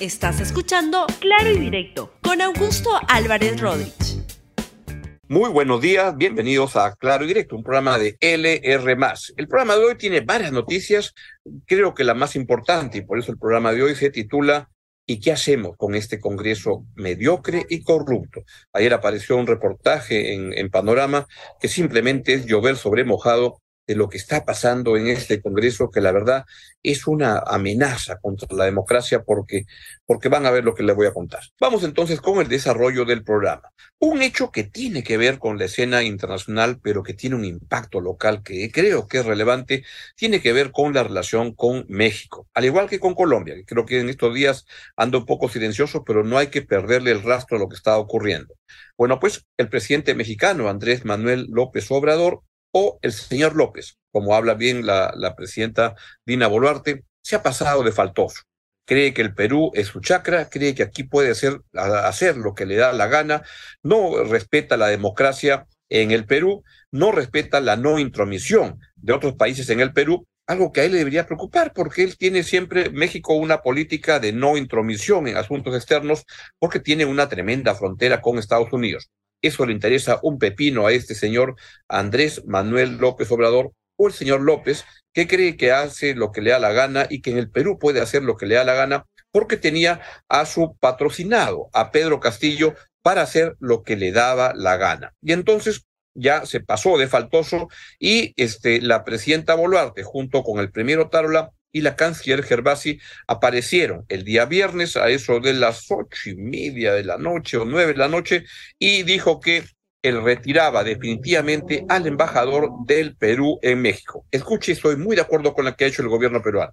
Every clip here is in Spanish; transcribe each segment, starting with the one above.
Estás escuchando Claro y Directo con Augusto Álvarez Rodríguez. Muy buenos días, bienvenidos a Claro y Directo, un programa de LR. El programa de hoy tiene varias noticias, creo que la más importante, y por eso el programa de hoy se titula ¿Y qué hacemos con este Congreso mediocre y corrupto? Ayer apareció un reportaje en, en Panorama que simplemente es llover sobre mojado de lo que está pasando en este Congreso, que la verdad es una amenaza contra la democracia porque, porque van a ver lo que les voy a contar. Vamos entonces con el desarrollo del programa. Un hecho que tiene que ver con la escena internacional, pero que tiene un impacto local que creo que es relevante, tiene que ver con la relación con México, al igual que con Colombia, que creo que en estos días anda un poco silencioso, pero no hay que perderle el rastro a lo que está ocurriendo. Bueno, pues el presidente mexicano, Andrés Manuel López Obrador, o el señor López, como habla bien la, presidenta Dina Boluarte, se ha pasado de faltoso. Cree que el Perú es su chacra, cree que aquí puede hacer, hacer lo que le da la gana, no respeta la democracia en el Perú, no respeta la no intromisión de otros países en el Perú, algo que a él le debería preocupar, porque él tiene siempre México una política de no intromisión en asuntos externos, porque tiene una tremenda frontera con Estados Unidos. Eso le interesa un pepino a este señor Andrés Manuel López Obrador o el señor López, que cree que hace lo que le da la gana y que en el Perú puede hacer lo que le da la gana porque tenía a su patrocinado, a Pedro Castillo, para hacer lo que le daba la gana. Y entonces ya se pasó de faltoso y este, la presidenta Boluarte, junto con el primero Tarola, y la canciller Gervasi aparecieron el día viernes a eso de las ocho y media de la noche o nueve de la noche y dijo que él retiraba definitivamente al embajador del Perú en México. Escuche, estoy muy de acuerdo con lo que ha hecho el gobierno peruano.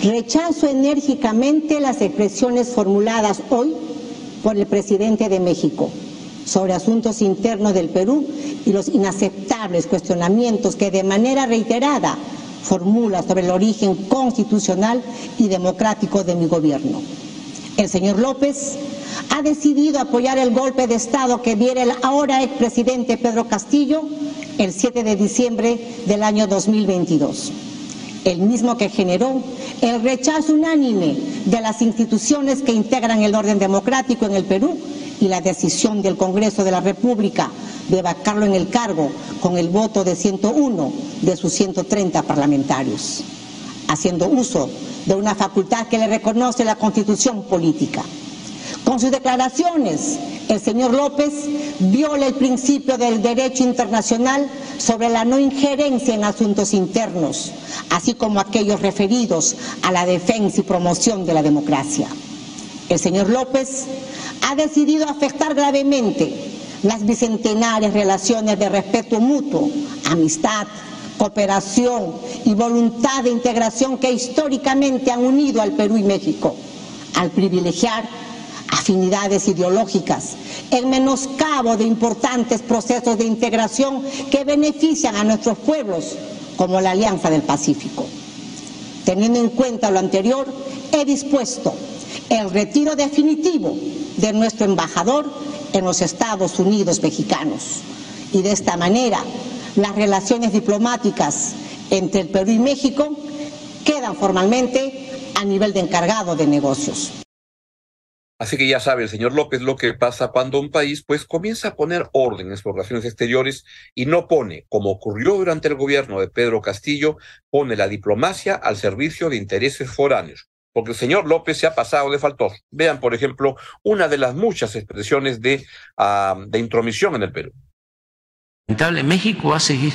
Rechazo enérgicamente las expresiones formuladas hoy por el presidente de México sobre asuntos internos del Perú y los inaceptables cuestionamientos que de manera reiterada formula sobre el origen constitucional y democrático de mi gobierno. El señor López ha decidido apoyar el golpe de Estado que diera el ahora expresidente Pedro Castillo el 7 de diciembre del año 2022, el mismo que generó el rechazo unánime de las instituciones que integran el orden democrático en el Perú y la decisión del Congreso de la República de vacarlo en el cargo con el voto de 101 de sus 130 parlamentarios, haciendo uso de una facultad que le reconoce la constitución política. Con sus declaraciones, el señor López viola el principio del derecho internacional sobre la no injerencia en asuntos internos, así como aquellos referidos a la defensa y promoción de la democracia. El señor López ha decidido afectar gravemente las bicentenarias relaciones de respeto mutuo, amistad, cooperación y voluntad de integración que históricamente han unido al Perú y México, al privilegiar afinidades ideológicas, en menoscabo de importantes procesos de integración que benefician a nuestros pueblos, como la Alianza del Pacífico. Teniendo en cuenta lo anterior, he dispuesto el retiro definitivo de nuestro embajador en los Estados Unidos mexicanos. Y de esta manera, las relaciones diplomáticas entre el Perú y México quedan formalmente a nivel de encargado de negocios. Así que ya sabe el señor López lo que pasa cuando un país pues comienza a poner orden en sus relaciones exteriores y no pone, como ocurrió durante el gobierno de Pedro Castillo, pone la diplomacia al servicio de intereses foráneos porque el señor López se ha pasado de faltoso. Vean, por ejemplo, una de las muchas expresiones de, uh, de intromisión en el Perú. México va a seguir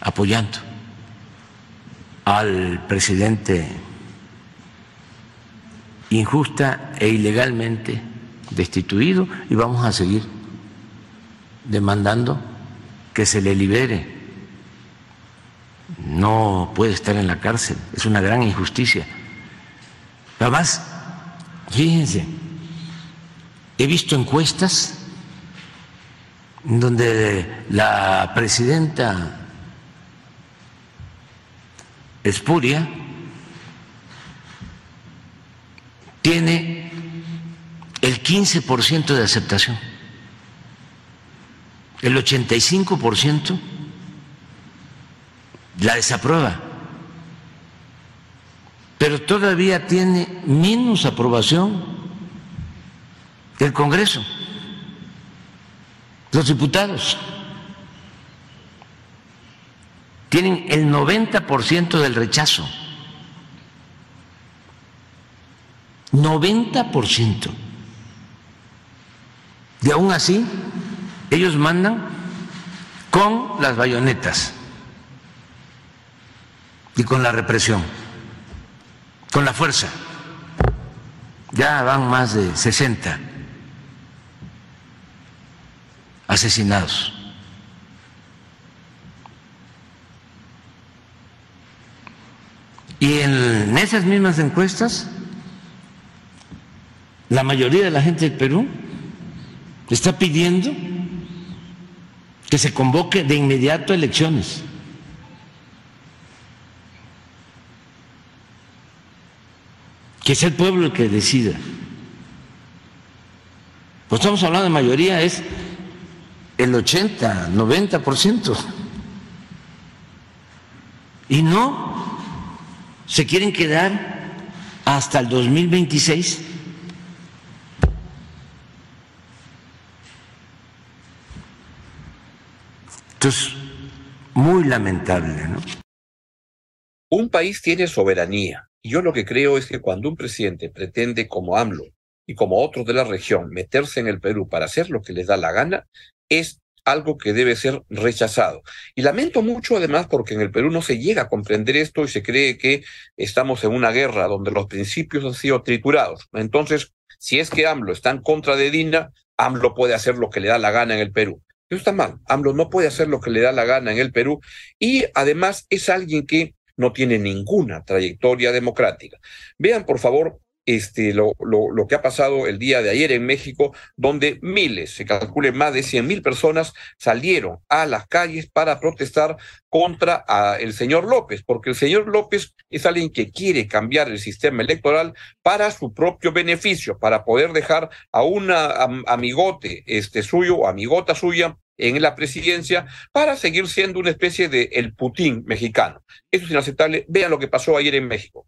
apoyando al presidente injusta e ilegalmente destituido y vamos a seguir demandando que se le libere. No puede estar en la cárcel, es una gran injusticia. Además, fíjense, he visto encuestas donde la presidenta Espuria tiene el 15% de aceptación, el 85% la desaprueba, pero todavía tiene menos aprobación el Congreso, los diputados. Tienen el 90% del rechazo. 90%. Y aún así, ellos mandan con las bayonetas y con la represión, con la fuerza. Ya van más de 60 asesinados. Y en esas mismas encuestas, la mayoría de la gente del Perú está pidiendo que se convoque de inmediato elecciones. Que sea el pueblo el que decida. Pues estamos hablando de mayoría, es el 80, 90%. Y no se quieren quedar hasta el 2026. Entonces, muy lamentable, ¿no? Un país tiene soberanía. Y yo lo que creo es que cuando un presidente pretende, como AMLO y como otros de la región, meterse en el Perú para hacer lo que les da la gana, es algo que debe ser rechazado. Y lamento mucho además porque en el Perú no se llega a comprender esto y se cree que estamos en una guerra donde los principios han sido triturados. Entonces, si es que AMLO está en contra de Dina, AMLO puede hacer lo que le da la gana en el Perú. Eso está mal. AMLO no puede hacer lo que le da la gana en el Perú y además es alguien que no tiene ninguna trayectoria democrática. Vean, por favor, este, lo, lo, lo, que ha pasado el día de ayer en México, donde miles, se calcule más de 100 mil personas salieron a las calles para protestar contra a el señor López, porque el señor López es alguien que quiere cambiar el sistema electoral para su propio beneficio, para poder dejar a una amigote este, suyo amigota suya en la presidencia para seguir siendo una especie de el Putin mexicano. Eso es inaceptable. Vean lo que pasó ayer en México.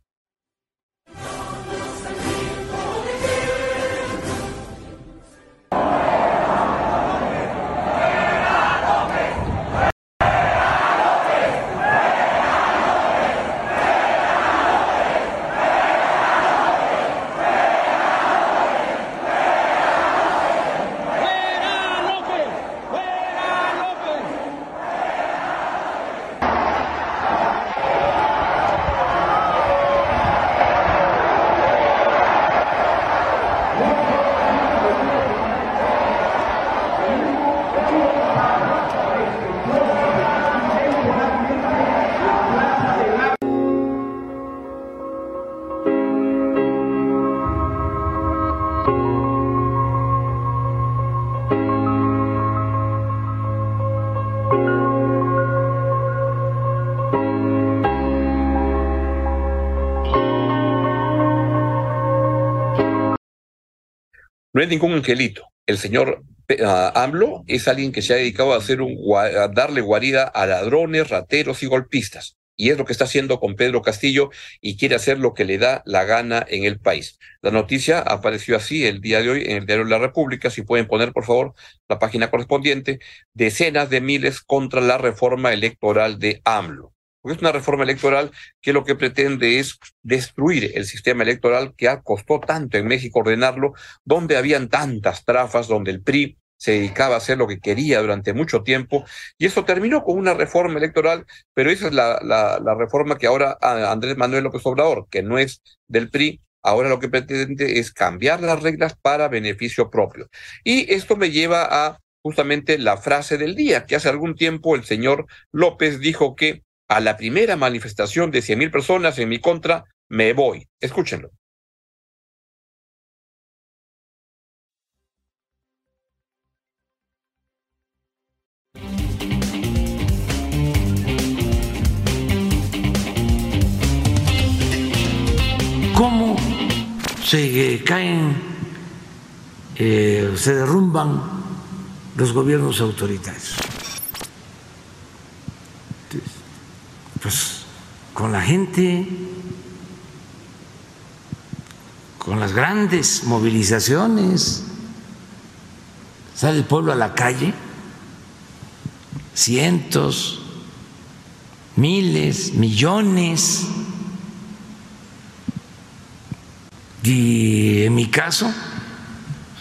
No es ningún angelito. El señor uh, AMLO es alguien que se ha dedicado a, hacer un, a darle guarida a ladrones, rateros y golpistas. Y es lo que está haciendo con Pedro Castillo y quiere hacer lo que le da la gana en el país. La noticia apareció así el día de hoy en el diario La República. Si pueden poner, por favor, la página correspondiente. Decenas de miles contra la reforma electoral de AMLO porque es una reforma electoral que lo que pretende es destruir el sistema electoral que costó tanto en México ordenarlo, donde habían tantas trafas, donde el PRI se dedicaba a hacer lo que quería durante mucho tiempo, y eso terminó con una reforma electoral, pero esa es la, la, la reforma que ahora Andrés Manuel López Obrador, que no es del PRI, ahora lo que pretende es cambiar las reglas para beneficio propio. Y esto me lleva a justamente la frase del día, que hace algún tiempo el señor López dijo que a la primera manifestación de 100 mil personas en mi contra, me voy. Escúchenlo. ¿Cómo se caen, eh, se derrumban los gobiernos autoritarios? Pues con la gente con las grandes movilizaciones. Sale el pueblo a la calle, cientos, miles, millones. Y en mi caso,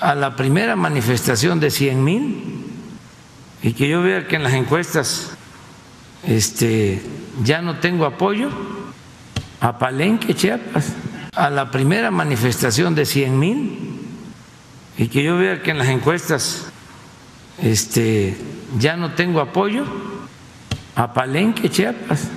a la primera manifestación de 100 mil, y que yo vea que en las encuestas este, ya no tengo apoyo, a Palenque, Chiapas, a la primera manifestación de 100 mil, y que yo vea que en las encuestas este, ya no tengo apoyo, a Palenque, Chiapas.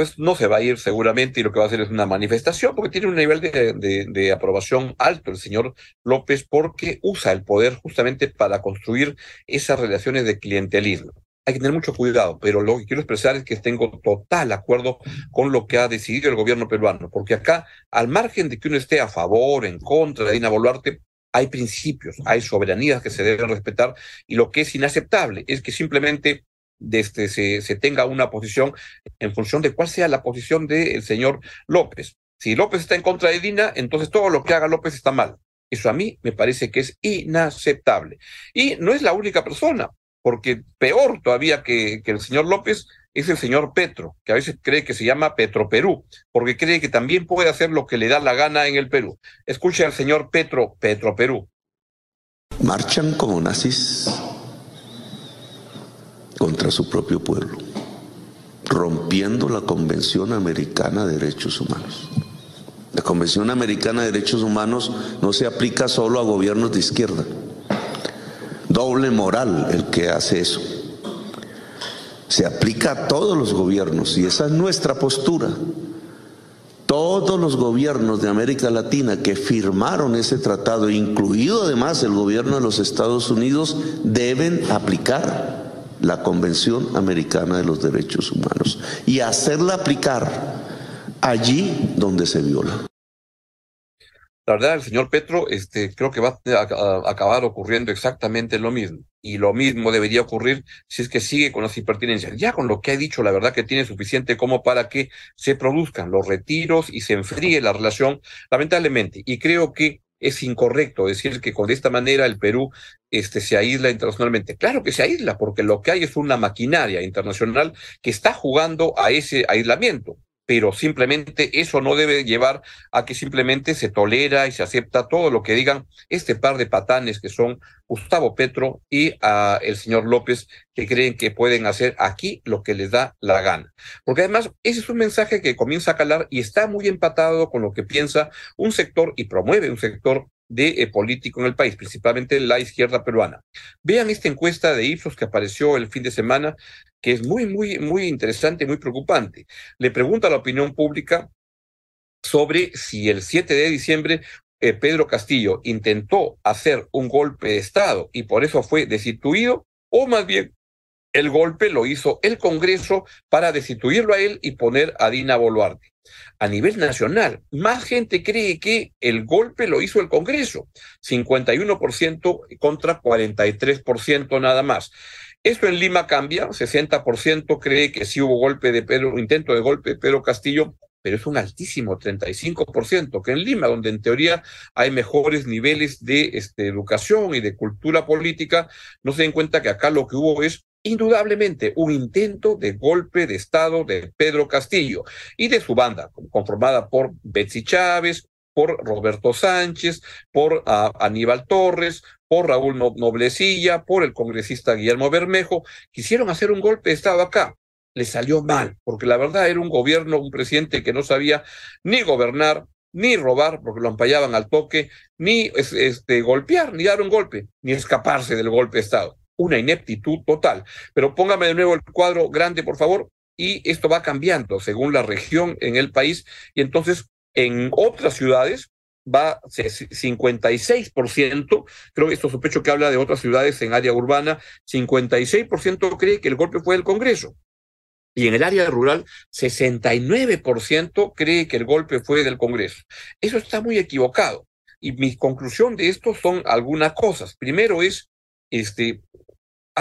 Pues no se va a ir seguramente y lo que va a hacer es una manifestación porque tiene un nivel de, de, aprobación alto el señor López porque usa el poder justamente para construir esas relaciones de clientelismo. Hay que tener mucho cuidado, pero lo que quiero expresar es que tengo total acuerdo con lo que ha decidido el gobierno peruano, porque acá, al margen de que uno esté a favor, en contra de Dina Boluarte, hay principios, hay soberanías que se deben respetar y lo que es inaceptable es que simplemente este, se, se, tenga una posición en función de cuál sea la posición del señor López. Si López está en contra de Dina, entonces todo lo que haga López está mal. Eso a mí me parece que es inaceptable. Y no es la única persona, porque peor todavía que, que el señor López es el señor Petro, que a veces cree que se llama Petro Perú, porque cree que también puede hacer lo que le da la gana en el Perú. Escuche al señor Petro, Petro Perú. Marchan como nazis contra su propio pueblo, rompiendo la Convención Americana de Derechos Humanos. La Convención Americana de Derechos Humanos no se aplica solo a gobiernos de izquierda. Doble moral el que hace eso. Se aplica a todos los gobiernos y esa es nuestra postura. Todos los gobiernos de América Latina que firmaron ese tratado, incluido además el gobierno de los Estados Unidos, deben aplicar la Convención Americana de los Derechos Humanos y hacerla aplicar allí donde se viola. La verdad, el señor Petro, este, creo que va a, acabar ocurriendo exactamente lo mismo. Y lo mismo debería ocurrir si es que sigue con las impertinencias. Ya con lo que ha dicho, la verdad que tiene suficiente como para que se produzcan los retiros y se enfríe la relación, lamentablemente. Y creo que es incorrecto decir que con esta manera el Perú este, se aísla internacionalmente. Claro que se aísla, porque lo que hay es una maquinaria internacional que está jugando a ese aislamiento pero simplemente eso no debe llevar a que simplemente se tolera y se acepta todo lo que digan este par de patanes que son Gustavo Petro y a el señor López, que creen que pueden hacer aquí lo que les da la gana. Porque además ese es un mensaje que comienza a calar y está muy empatado con lo que piensa un sector y promueve un sector de eh, político en el país, principalmente la izquierda peruana. Vean esta encuesta de Ipsos que apareció el fin de semana, que es muy, muy, muy interesante, muy preocupante. Le pregunta a la opinión pública sobre si el 7 de diciembre eh, Pedro Castillo intentó hacer un golpe de Estado y por eso fue destituido, o más bien el golpe lo hizo el Congreso para destituirlo a él y poner a Dina Boluarte a nivel nacional. Más gente cree que el golpe lo hizo el Congreso, 51% contra 43% nada más. Esto en Lima cambia, 60% cree que sí hubo golpe de Pedro, intento de golpe de Pedro Castillo, pero es un altísimo 35%, que en Lima, donde en teoría hay mejores niveles de este, educación y de cultura política, no se den cuenta que acá lo que hubo es indudablemente un intento de golpe de Estado de Pedro Castillo y de su banda, conformada por Betsy Chávez, por Roberto Sánchez, por ah, Aníbal Torres, por Raúl Noblecilla, por el congresista Guillermo Bermejo, quisieron hacer un golpe de Estado acá. Le salió mal, porque la verdad era un gobierno, un presidente que no sabía ni gobernar, ni robar, porque lo ampallaban al toque, ni este, golpear, ni dar un golpe, ni escaparse del golpe de Estado una ineptitud total. Pero póngame de nuevo el cuadro grande, por favor, y esto va cambiando según la región en el país, y entonces en otras ciudades va 56%, creo que esto sospecho que habla de otras ciudades en área urbana, 56% cree que el golpe fue del Congreso. Y en el área rural, 69% cree que el golpe fue del Congreso. Eso está muy equivocado. Y mi conclusión de esto son algunas cosas. Primero es, este,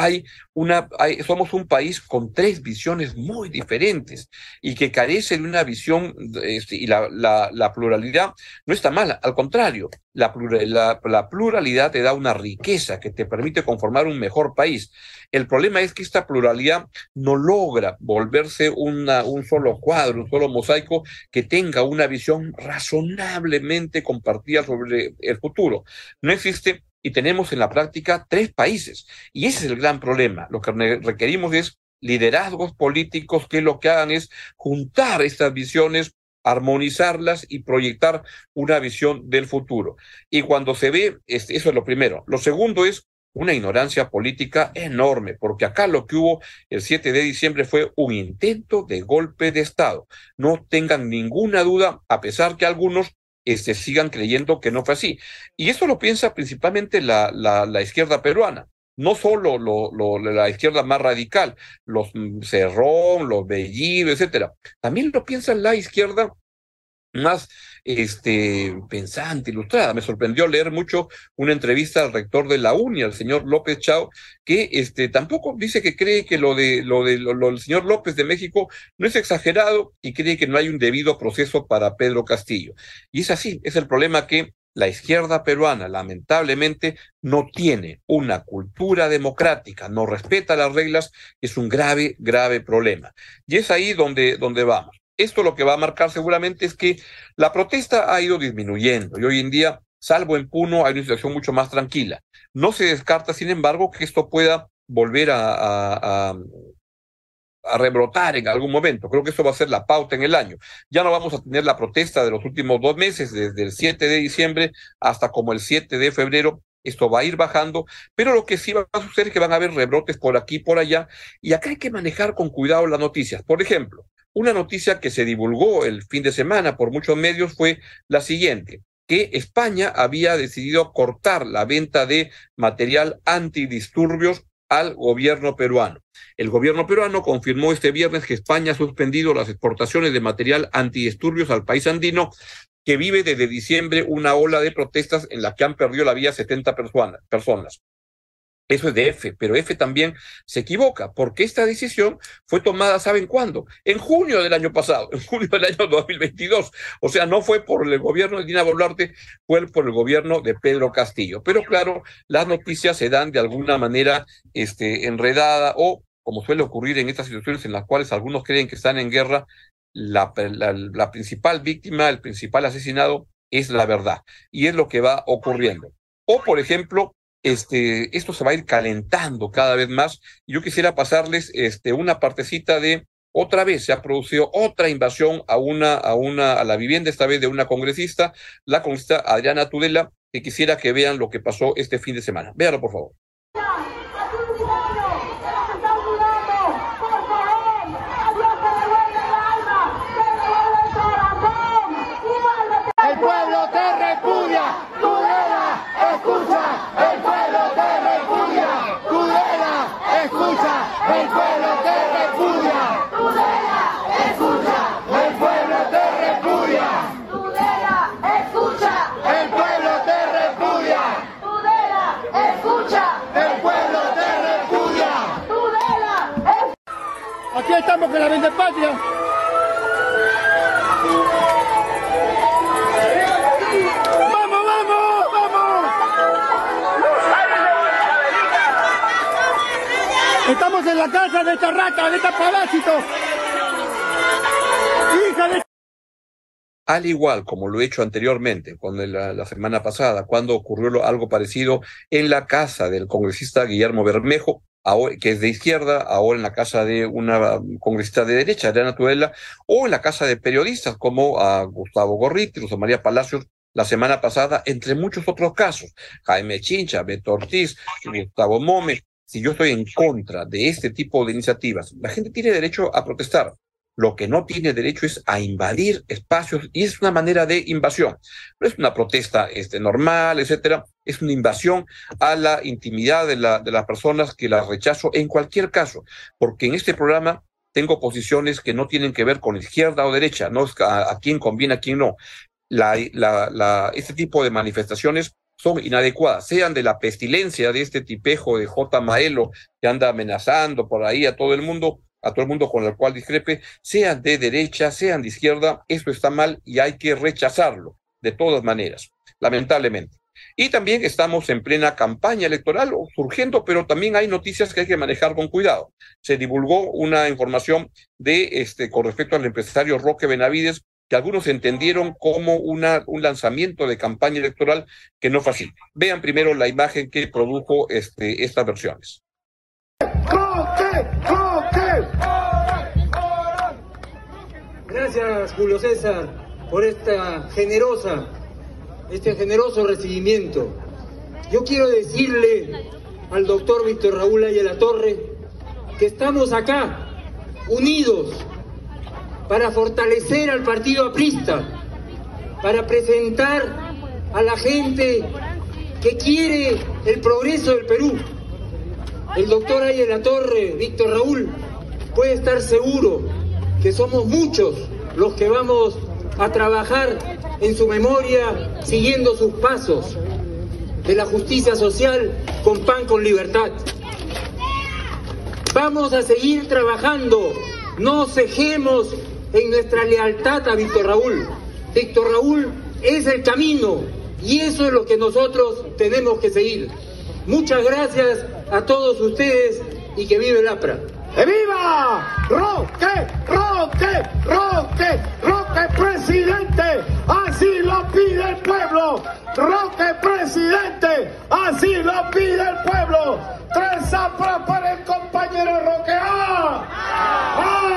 hay una, somos un país con tres visiones muy diferentes y que carece de una visión este, y la, pluralidad no está mala, al contrario, la, pluralidad te da una riqueza que te permite conformar un mejor país. El problema es que esta pluralidad no logra volverse un solo cuadro, un solo mosaico que tenga una visión razonablemente compartida sobre el futuro. No existe y tenemos en la práctica tres países. Y ese es el gran problema. Lo que requerimos es liderazgos políticos que lo que hagan es juntar estas visiones, armonizarlas y proyectar una visión del futuro. Y cuando se ve, eso es lo primero. Lo segundo es una ignorancia política enorme, porque acá lo que hubo el 7 de diciembre fue un intento de golpe de Estado. No tengan ninguna duda, a pesar que algunos este, sigan creyendo que no fue así. Y eso lo piensa principalmente la, la, izquierda peruana. No solo lo, lo, la izquierda más radical, los Cerrón, los Bellido, etcétera. También lo piensa la izquierda más este, pensante, ilustrada. Me sorprendió leer mucho una entrevista al rector de la UNI, al señor López Chao, que este, tampoco dice que cree que lo de lo de lo, del señor López de México no es exagerado y cree que no hay un debido proceso para Pedro Castillo. Y es así, es el problema que la izquierda peruana lamentablemente no tiene una cultura democrática, no respeta las reglas, es un grave, grave problema. Y es ahí donde, donde vamos. Esto lo que va a marcar seguramente es que la protesta ha ido disminuyendo y hoy en día, salvo en Puno, hay una situación mucho más tranquila. No se descarta, sin embargo, que esto pueda volver a, a, rebrotar en algún momento. Creo que eso va a ser la pauta en el año. Ya no vamos a tener la protesta de los últimos dos meses, desde el 7 de diciembre hasta como el 7 de febrero, esto va a ir bajando, pero lo que sí va a suceder es que van a haber rebrotes por aquí y por allá, y acá hay que manejar con cuidado las noticias. Por ejemplo, una noticia que se divulgó el fin de semana por muchos medios fue la siguiente, que España había decidido cortar la venta de material antidisturbios al gobierno peruano. El gobierno peruano confirmó este viernes que España ha suspendido las exportaciones de material antidisturbios al país andino, que vive desde diciembre una ola de protestas en la que han perdido la vida 70 personas. Eso es de F, pero F también se equivoca, porque esta decisión fue tomada, ¿saben cuándo? En junio del año pasado, en junio del año 2022. O sea, no fue por el gobierno de Dina Boluarte, fue por el gobierno de Pedro Castillo. Pero claro, las noticias se dan de alguna manera este, enredada o, como suele ocurrir en estas situaciones en las cuales algunos creen que están en guerra, la, principal víctima, el principal asesinado es la verdad. Y es lo que va ocurriendo. O, por ejemplo, este, esto se va a ir calentando cada vez más. Yo quisiera pasarles este, una partecita de otra vez se ha producido otra invasión a una, a una, a la vivienda, esta vez de una congresista, la congresista Adriana Tudela, que quisiera que vean lo que pasó este fin de semana. Véanlo, por favor. El pueblo te repudia, Tudela, escucha, el pueblo te repudia, Tudela, escucha, el pueblo te repudia, Tudela, escucha, el pueblo te repudia, Tudela, escucha, el pueblo te repudia, Tudela, escucha, el pueblo te repudia, Tudela, Aquí estamos con la venta patria. ¡Vamos, vamos, vamos! Estamos en la casa de esta rata, de esta parásito. ¡Hija de... Al igual como lo he hecho anteriormente, la, la semana pasada, cuando ocurrió algo parecido en la casa del congresista Guillermo Bermejo, que es de izquierda, ahora en la casa de una congresista de derecha, Adriana Tudela, o en la casa de periodistas como a Gustavo Gorriti, Rosa María Palacios, la semana pasada, entre muchos otros casos. Jaime Chincha, Beto Ortiz, Gustavo Mome. Si yo estoy en contra de este tipo de iniciativas, la gente tiene derecho a protestar. Lo que no tiene derecho es a invadir espacios y es una manera de invasión. No es una protesta este, normal, etcétera. Es una invasión a la intimidad de, la, de las personas que las rechazo en cualquier caso, porque en este programa tengo posiciones que no tienen que ver con izquierda o derecha, no a, a quién conviene, a quién no. la, la, este tipo de manifestaciones son inadecuadas, sean de la pestilencia de este tipejo de J. Maelo que anda amenazando por ahí a todo el mundo, a todo el mundo con el cual discrepe, sean de derecha, sean de izquierda, eso está mal y hay que rechazarlo de todas maneras, lamentablemente. Y también estamos en plena campaña electoral surgiendo, pero también hay noticias que hay que manejar con cuidado. Se divulgó una información de este con respecto al empresario Roque Benavides que algunos entendieron como una, un lanzamiento de campaña electoral que no fue así. Vean primero la imagen que produjo este, estas versiones. Gracias, Julio César, por esta generosa, este generoso recibimiento. Yo quiero decirle al doctor Víctor Raúl Ayala Torre que estamos acá, unidos, para fortalecer al partido aprista, para presentar a la gente que quiere el progreso del Perú. El doctor ahí en la torre, Víctor Raúl, puede estar seguro que somos muchos los que vamos a trabajar en su memoria siguiendo sus pasos de la justicia social con pan con libertad. Vamos a seguir trabajando, no cejemos en nuestra lealtad a Víctor Raúl. Víctor Raúl es el camino y eso es lo que nosotros tenemos que seguir. Muchas gracias a todos ustedes y que vive el APRA. Viva! ¡Roque! ¡Roque! ¡Roque! ¡Roque presidente! ¡Así lo pide el pueblo! ¡Roque presidente! ¡Así lo pide el pueblo! ¡Tres APRA para el compañero Roque! ¡Ah! ¡Ah!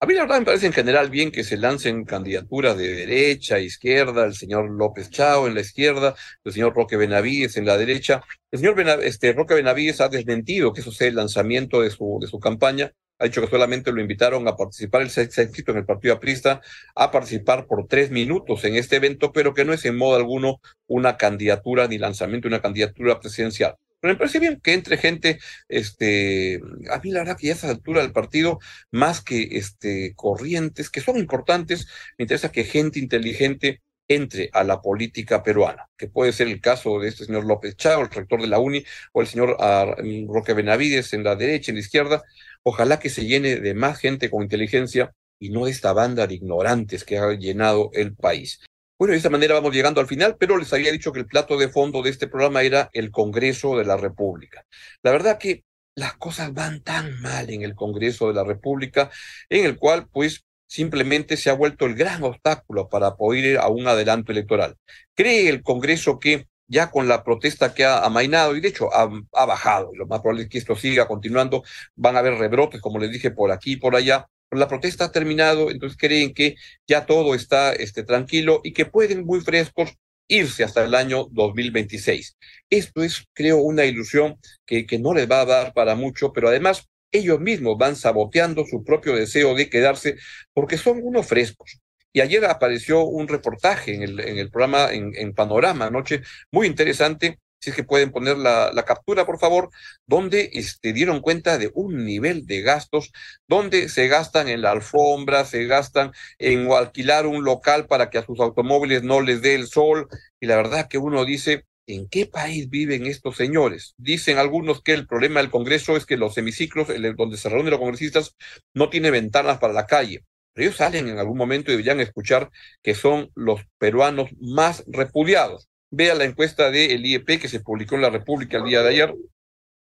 A mí la verdad me parece en general bien que se lancen candidaturas de derecha, izquierda, el señor López Chao en la izquierda, el señor Roque Benavides en la derecha. El señor este, Roque Benavides ha desmentido que eso sea el lanzamiento de su, de su campaña. Ha dicho que solamente lo invitaron a participar, el se en el partido aprista, a participar por tres minutos en este evento, pero que no es en modo alguno una candidatura ni lanzamiento de una candidatura presidencial. Pero me parece bien que entre gente, este, a mí la verdad que ya a esa altura del partido, más que este, corrientes, que son importantes, me interesa que gente inteligente entre a la política peruana, que puede ser el caso de este señor López Chao, el rector de la UNI, o el señor ah, Roque Benavides en la derecha, en la izquierda. Ojalá que se llene de más gente con inteligencia y no de esta banda de ignorantes que ha llenado el país. Bueno, de esta manera vamos llegando al final, pero les había dicho que el plato de fondo de este programa era el Congreso de la República. La verdad que las cosas van tan mal en el Congreso de la República, en el cual pues simplemente se ha vuelto el gran obstáculo para poder ir a un adelanto electoral. ¿Cree el Congreso que ya con la protesta que ha amainado, y de hecho ha, bajado, lo más probable es que esto siga continuando, van a haber rebrotes, como les dije, por aquí y por allá, la protesta ha terminado, entonces creen que ya todo está este, tranquilo y que pueden muy frescos irse hasta el año 2026. Esto es, creo, una ilusión que, que no les va a dar para mucho, pero además ellos mismos van saboteando su propio deseo de quedarse porque son unos frescos. Y ayer apareció un reportaje en el, en el programa, en, en Panorama anoche, muy interesante, si es que pueden poner la, captura, por favor, donde este, dieron cuenta de un nivel de gastos, donde se gastan en la alfombra, se gastan en alquilar un local para que a sus automóviles no les dé el sol. Y la verdad que uno dice, ¿en qué país viven estos señores? Dicen algunos que el problema del Congreso es que los hemiciclos, donde se reúnen los congresistas, no tiene ventanas para la calle. Pero ellos salen en algún momento y deberían escuchar que son los peruanos más repudiados. Vea la encuesta del IEP que se publicó en la República el día de ayer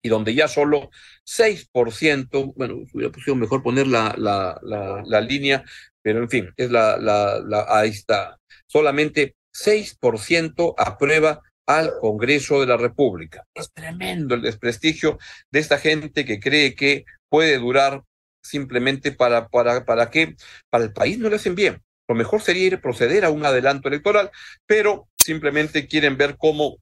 y donde ya solo 6%, bueno, hubiera sido mejor poner la, la, la, la, línea, pero en fin, es la, la, la, ahí está. Solamente 6% aprueba al Congreso de la República. Es tremendo el desprestigio de esta gente que cree que puede durar simplemente para, para, para qué, para el país no le hacen bien. Lo mejor sería ir a proceder a un adelanto electoral, pero simplemente quieren ver cómo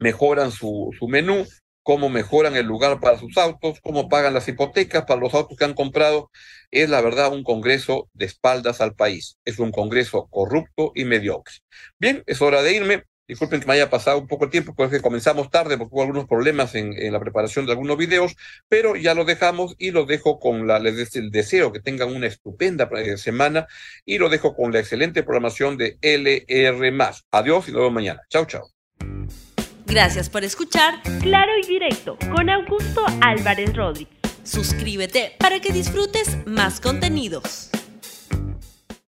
mejoran su, su menú, cómo mejoran el lugar para sus autos, cómo pagan las hipotecas para los autos que han comprado. Es la verdad un Congreso de espaldas al país. Es un Congreso corrupto y mediocre. Bien, es hora de irme. Disculpen que me haya pasado un poco el tiempo, porque comenzamos tarde porque hubo algunos problemas en, en, la preparación de algunos videos, pero ya lo dejamos y lo dejo con la, les el deseo que tengan una estupenda eh, semana y lo dejo con la excelente programación de LR. Adiós y nos vemos mañana. Chao, chao. Gracias por escuchar Claro y Directo con Augusto Álvarez Rodríguez. Suscríbete para que disfrutes más contenidos.